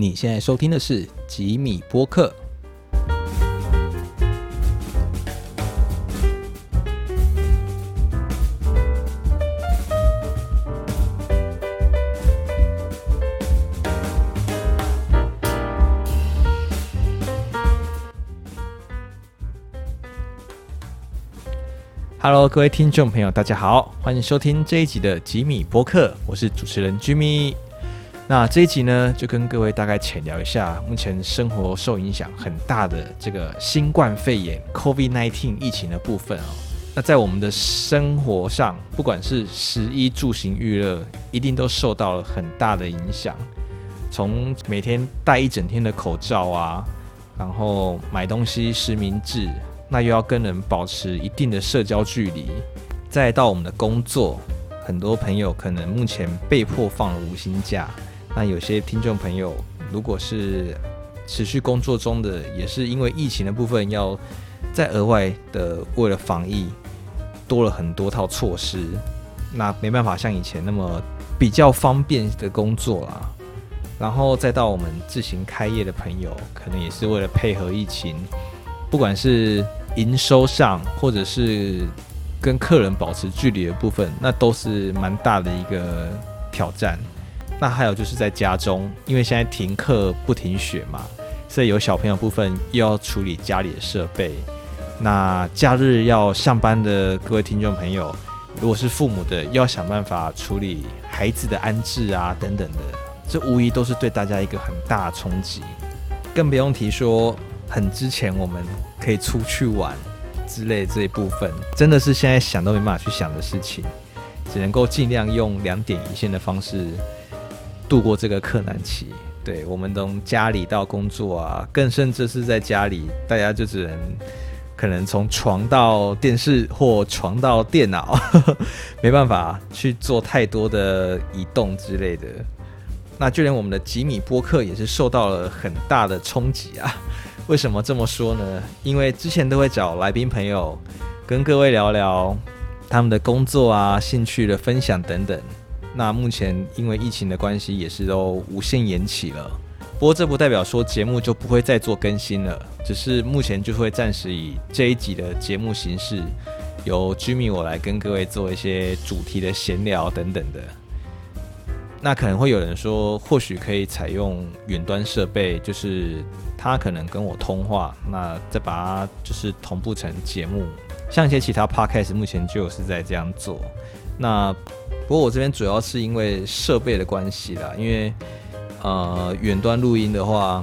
你现在收听的是吉米播客。Hello，各位听众朋友，大家好，欢迎收听这一集的吉米播客，我是主持人 Jimmy。那这一集呢，就跟各位大概浅聊一下目前生活受影响很大的这个新冠肺炎 （COVID-19） 疫情的部分哦。那在我们的生活上，不管是食衣住行娱乐，一定都受到了很大的影响。从每天戴一整天的口罩啊，然后买东西实名制，那又要跟人保持一定的社交距离，再到我们的工作，很多朋友可能目前被迫放了无薪假。那有些听众朋友，如果是持续工作中的，也是因为疫情的部分，要再额外的为了防疫，多了很多套措施，那没办法像以前那么比较方便的工作啦。然后再到我们自行开业的朋友，可能也是为了配合疫情，不管是营收上，或者是跟客人保持距离的部分，那都是蛮大的一个挑战。那还有就是在家中，因为现在停课不停学嘛，所以有小朋友部分又要处理家里的设备。那假日要上班的各位听众朋友，如果是父母的，要想办法处理孩子的安置啊等等的，这无疑都是对大家一个很大的冲击。更不用提说，很之前我们可以出去玩之类这一部分，真的是现在想都没办法去想的事情，只能够尽量用两点一线的方式。度过这个困难期，对我们从家里到工作啊，更甚至是在家里，大家就只能可能从床到电视或床到电脑，没办法去做太多的移动之类的。那就连我们的吉米播客也是受到了很大的冲击啊！为什么这么说呢？因为之前都会找来宾朋友跟各位聊聊他们的工作啊、兴趣的分享等等。那目前因为疫情的关系，也是都无限延期了。不过这不代表说节目就不会再做更新了，只是目前就会暂时以这一集的节目形式，由 Jimmy 我来跟各位做一些主题的闲聊等等的。那可能会有人说，或许可以采用远端设备，就是他可能跟我通话，那再把它就是同步成节目。像一些其他 Podcast 目前就是在这样做。那不过我这边主要是因为设备的关系啦，因为呃远端录音的话，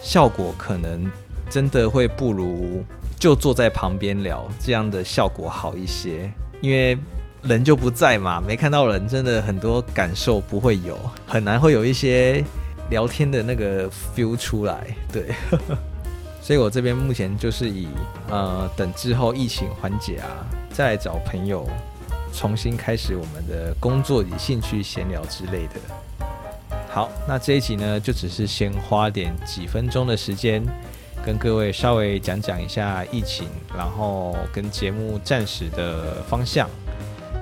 效果可能真的会不如就坐在旁边聊这样的效果好一些，因为人就不在嘛，没看到人，真的很多感受不会有，很难会有一些聊天的那个 feel 出来，对，所以我这边目前就是以呃等之后疫情缓解啊，再找朋友。重新开始我们的工作与兴趣闲聊之类的。好，那这一集呢，就只是先花点几分钟的时间，跟各位稍微讲讲一下疫情，然后跟节目暂时的方向。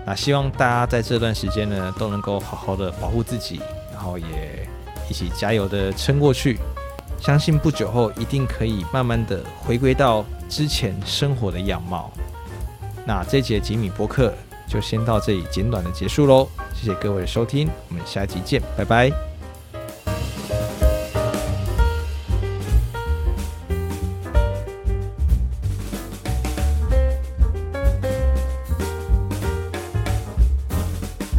那希望大家在这段时间呢，都能够好好的保护自己，然后也一起加油的撑过去。相信不久后一定可以慢慢的回归到之前生活的样貌。那这节吉米播客。就先到这里简短的结束喽，谢谢各位的收听，我们下集见，拜拜。